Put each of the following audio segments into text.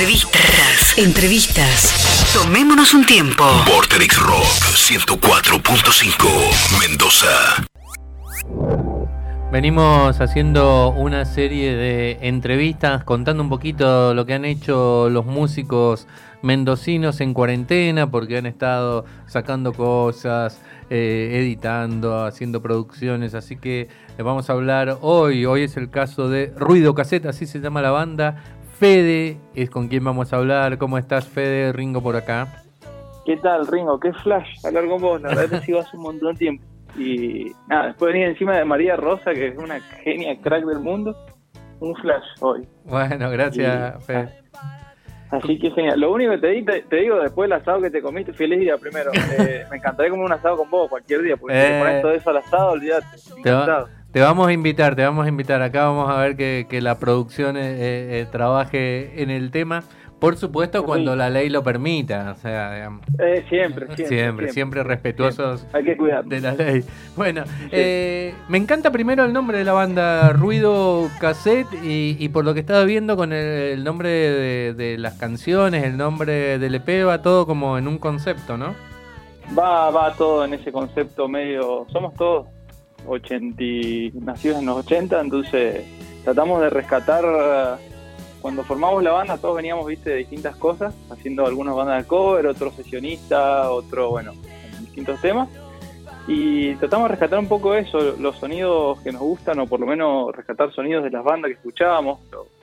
Entrevistas. Entrevistas. Tomémonos un tiempo. Vorterix Rock 104.5 Mendoza. Venimos haciendo una serie de entrevistas contando un poquito lo que han hecho los músicos mendocinos en cuarentena porque han estado sacando cosas, eh, editando, haciendo producciones, así que les vamos a hablar hoy, hoy es el caso de Ruido Caseta, así se llama la banda, Fede es con quien vamos a hablar, ¿cómo estás Fede? Ringo por acá. ¿Qué tal Ringo? ¿Qué flash hablar con vos? La verdad que sigo hace un montón de tiempo. Y nada, después venir encima de María Rosa, que es una genia crack del mundo, un flash hoy. Bueno, gracias, Fede. Así que genial. Lo único que te, te, digo, después del asado que te comiste, feliz día primero. Eh, me encantaría comer un asado con vos cualquier día, porque si te pones todo eso al asado, olvídate. Te, vamos a invitar, te vamos a invitar. Acá vamos a ver que, que la producción eh, eh, trabaje en el tema. Por supuesto, cuando la ley lo permita, o sea, digamos. Eh, siempre, siempre, siempre, siempre, respetuosos Hay que cuidar. de la ley. Bueno, eh, me encanta primero el nombre de la banda, Ruido Cassette, y, por lo que estaba viendo con el, nombre de, las canciones, el nombre del EP, va todo como en un concepto, ¿no? Va, va todo en ese concepto medio. Somos todos 80, nacidos en los 80, entonces tratamos de rescatar cuando formamos la banda todos veníamos, viste, de distintas cosas, haciendo algunas bandas de cover, otros sesionistas, otro, bueno, distintos temas. Y tratamos de rescatar un poco eso, los sonidos que nos gustan, o por lo menos rescatar sonidos de las bandas que escuchábamos.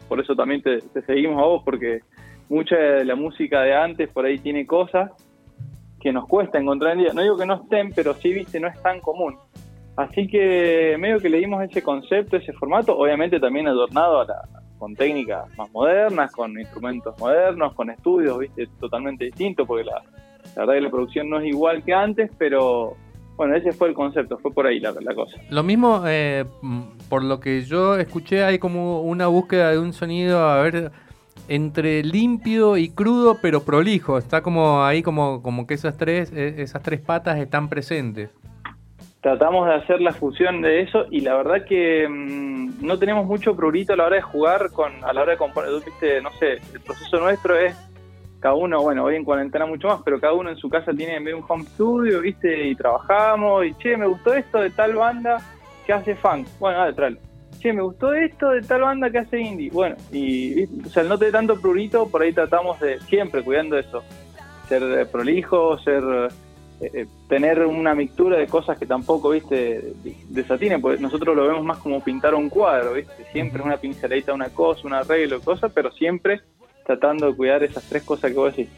Por eso también te, seguimos a vos, porque mucha de la música de antes por ahí tiene cosas que nos cuesta encontrar en día. No digo que no estén, pero sí, viste, no es tan común. Así que medio que le dimos ese concepto, ese formato, obviamente también adornado a la, con técnicas más modernas, con instrumentos modernos, con estudios, viste, totalmente distintos, porque la, verdad que la producción no es igual que antes, pero bueno, ese fue el concepto, fue por ahí la, cosa. Lo mismo, eh, por lo que yo escuché, hay como una búsqueda de un sonido, a ver, entre limpio y crudo, pero prolijo. Está como ahí como, como que esas tres, e, esas tres patas están presentes tratamos de hacer la fusión de eso y la verdad que mm, no tenemos mucho prurito a la hora de jugar con a la hora de componer viste no sé el proceso nuestro es cada uno bueno hoy en cuarentena mucho más pero cada uno en su casa tiene un home studio viste y trabajamos y che me gustó esto de tal banda que hace funk bueno dale tráelo. Che me gustó esto de tal banda que hace indie bueno y o sea no te tanto prurito por ahí tratamos de siempre cuidando eso ser prolijo ser eh, tener una mixtura de cosas que tampoco, viste, desatinen, porque nosotros lo vemos más como pintar un cuadro, viste, siempre una pinceladita una cosa, un arreglo, cosa, pero siempre tratando de cuidar esas tres cosas que vos decís.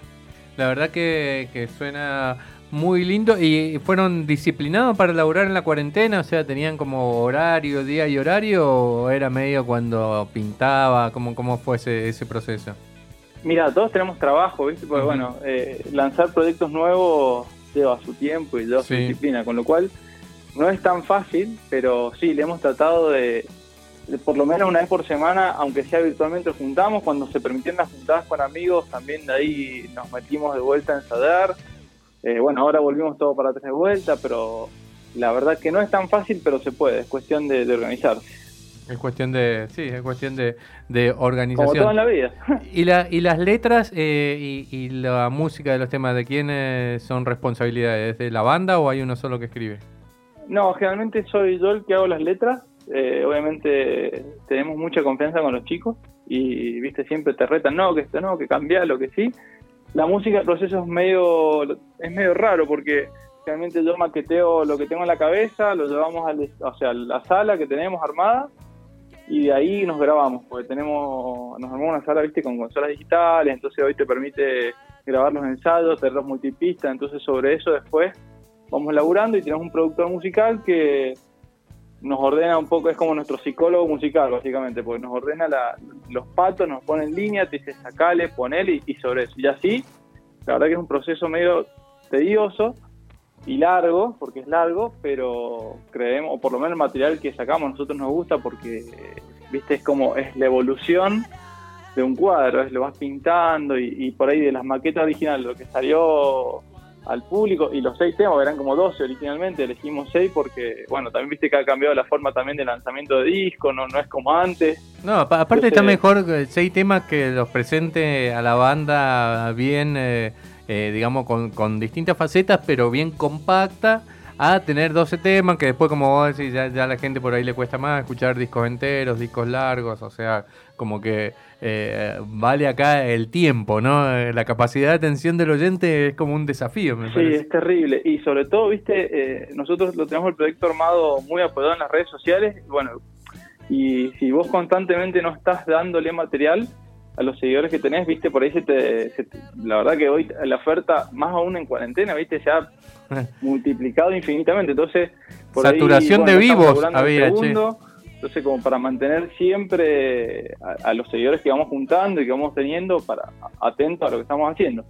La verdad que, que suena muy lindo y fueron disciplinados para laburar en la cuarentena, o sea, tenían como horario, día y horario, o era medio cuando pintaba, ¿cómo, cómo fue ese, ese proceso? Mira, todos tenemos trabajo, ¿viste? Porque, bueno, eh, lanzar proyectos nuevos lleva su tiempo y lleva su disciplina, con lo cual no es tan fácil, pero sí, le hemos tratado de, por lo menos una vez por semana, aunque sea virtualmente, juntamos. Cuando se permitieron las juntadas con amigos, también de ahí nos metimos de vuelta a ensayar. Eh, bueno, ahora volvimos todo para atrás de vuelta, pero la verdad que no es tan fácil, pero se puede, es cuestión de, de organizarse. Es cuestión de, sí, es cuestión de, de organización. Como todo en la vida. ¿Y, la, y las letras eh, y, la música de los temas, de quiénes son responsabilidades? ¿De la banda o hay uno solo que escribe? No, generalmente soy yo el que hago las letras. Eh, obviamente tenemos mucha confianza con los chicos y, viste, siempre te retan, no, que esto no, que cambia, lo que sí. La música, el proceso es medio, es medio raro porque realmente yo maqueteo lo que tengo en la cabeza, lo llevamos al, o sea, a la sala que tenemos armada y de ahí nos grabamos, porque tenemos, nos armamos una sala, viste, con consolas digitales, entonces hoy te permite grabar los ensayos, tener los multipistas, entonces sobre eso después vamos laburando y tenemos un productor musical que nos ordena un poco, es como nuestro psicólogo musical básicamente, porque nos ordena los patos, nos pone en línea, te dice sacale, ponele y sobre eso. Y así, la verdad que es un proceso medio tedioso, y largo, porque es largo, pero creemos, o por lo menos el material que sacamos nosotros nos gusta porque, viste, es como, es la evolución de un cuadro, es lo vas pintando y, por ahí de las maquetas originales, lo que salió al público y los seis temas eran como 12 originalmente, elegimos seis porque, bueno, también viste que ha cambiado la forma también de lanzamiento de disco, no, no es como antes. No, aparte está mejor seis temas que los presente a la banda bien, eh, eh, digamos, con, con distintas facetas, pero bien compacta a tener 12 temas que después, como vos decís, ya, ya a la gente por ahí le cuesta más escuchar discos enteros, discos largos, o sea, como que eh, vale acá el tiempo, ¿no? Eh, la capacidad de atención del oyente es como un desafío, me sí, es terrible. Y sobre todo, viste, eh, nosotros lo tenemos el proyecto armado muy apoyado en las redes sociales, bueno, y si vos constantemente no estás dándole material, a los seguidores que tenés, viste, por ahí se te, la verdad que hoy la oferta, más aún en cuarentena, viste, se ha multiplicado infinitamente, entonces... Por Saturación de vivos había, entonces como para mantener siempre a, los seguidores que vamos juntando y que vamos teniendo, para atentos a lo que estamos haciendo.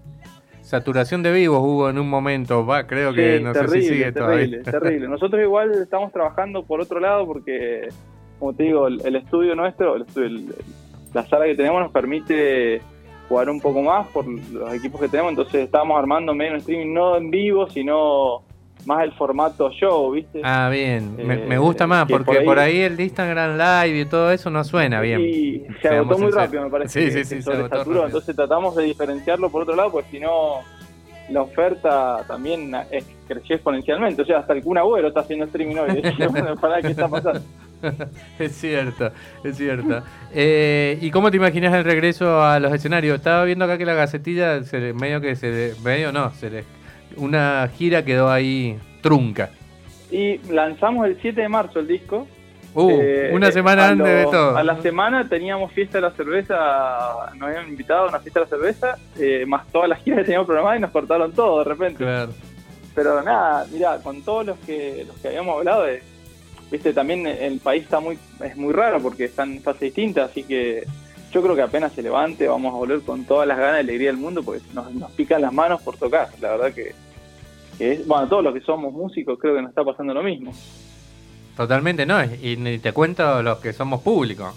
Saturación de vivos hubo en un momento, va, creo que no terrible, sé si sigue terrible, Terrible, Nosotros igual estamos trabajando por otro lado porque, como te digo, el, estudio nuestro, el, el, la sala que tenemos nos permite jugar un poco más por los equipos que tenemos, entonces estamos armando medio un streaming no en vivo, sino más el formato show, ¿viste? Ah, bien, me, gusta más, porque por ahí, el Instagram Live y todo eso no suena bien. Y se agotó muy rápido, me parece. Sí, sí, sí, se, entonces tratamos de diferenciarlo por otro lado, pues si no, la oferta también creció exponencialmente. O sea, hasta el Kun Agüero está haciendo streaming hoy. ¿para qué está pasando? es cierto, es cierto. Eh, ¿Y cómo te imaginas el regreso a los escenarios? Estaba viendo acá que la gacetilla, se, medio que se. medio no, se le, una gira quedó ahí trunca. Y lanzamos el 7 de marzo el disco. Uh, eh, una semana antes de todo. A la semana teníamos fiesta de la cerveza, nos habían invitado a una fiesta de la cerveza, eh, más todas las giras que teníamos programadas y nos cortaron todo de repente. Claro. Pero nada, mira, con todos los que los que habíamos hablado de viste, también el país está muy, es muy raro porque están en fases distintas, así que yo creo que apenas se levante vamos a volver con todas las ganas y alegría del mundo porque nos, nos pican las manos por tocar. La verdad que, es, bueno, todos los que somos músicos creo que nos está pasando lo mismo. Totalmente, no, y ni te cuento los que somos públicos.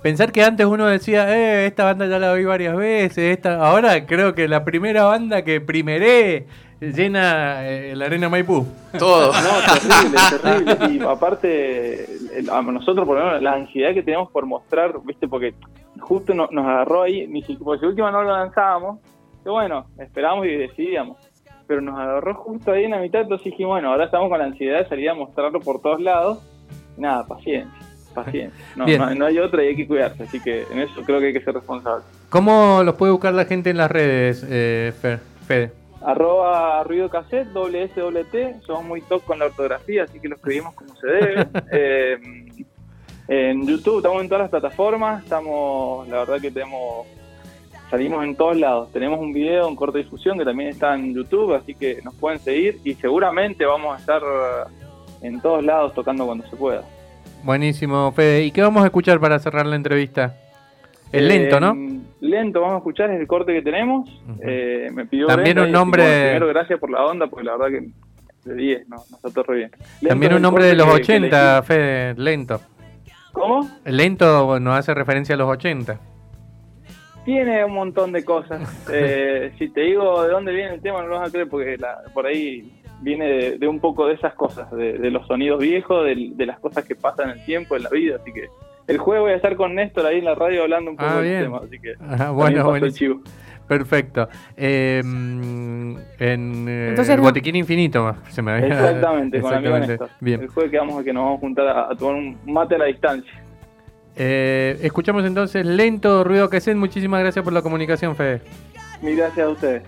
pensar que antes uno decía, eh, esta banda ya la vi varias veces, esta, ahora creo que la primera banda que primeré llena eh, la arena Maipú. Todo. No, terrible, terrible. Y aparte, a nosotros por lo menos la ansiedad que tenemos por mostrar, viste, porque justo nos agarró ahí, ni siquiera, porque si última no lo lanzábamos, que bueno, esperábamos y decidíamos. Pero nos agarró justo ahí en la mitad, entonces dijimos, bueno, ahora estamos con la ansiedad de salir a mostrarlo por todos lados. nada, paciencia, paciencia. No, no, hay otra y hay que cuidarse, así que en eso creo que hay que ser responsable. ¿Cómo los puede buscar la gente en las redes, eh, Fede? Arroba ruido cassette, doble S, doble T. Somos muy top con la ortografía, así que lo escribimos como se debe. Eh, en YouTube estamos en todas las plataformas. Estamos, la verdad que tenemos, salimos en todos lados. Tenemos un video en corta difusión que también está en YouTube, así que nos pueden seguir y seguramente vamos a estar en todos lados tocando cuando se pueda. Buenísimo, Fede. ¿Y qué vamos a escuchar para cerrar la entrevista? El lento, ¿no? Eh, lento, vamos a escuchar, es el corte que tenemos. Eh, me pidió También un nombre. primero, gracias por la onda, porque la verdad que de 10, no, nos está re bien. También un nombre de los 80, Fede, lento. ¿Cómo? Lento nos hace referencia a los 80. Tiene un montón de cosas. eh, si te digo de dónde viene el tema, no lo vas a creer, porque la, por ahí viene de, un poco de esas cosas, de, de los sonidos viejos, de, de, las cosas que pasan en el tiempo, en la vida, así que el jueves voy a estar con Néstor ahí en la radio hablando un poco ah, del tema, así que ah, bueno, bueno. Perfecto. Eh, en eh, el botiquín infinito se me había... Exactamente, con amigo Néstor. Bien. El jueves que vamos a que nos vamos a juntar a, tomar un mate a la distancia. Eh, escuchamos entonces Lento Ruido que Muchísimas gracias por la comunicación, Fede. Mil gracias a ustedes.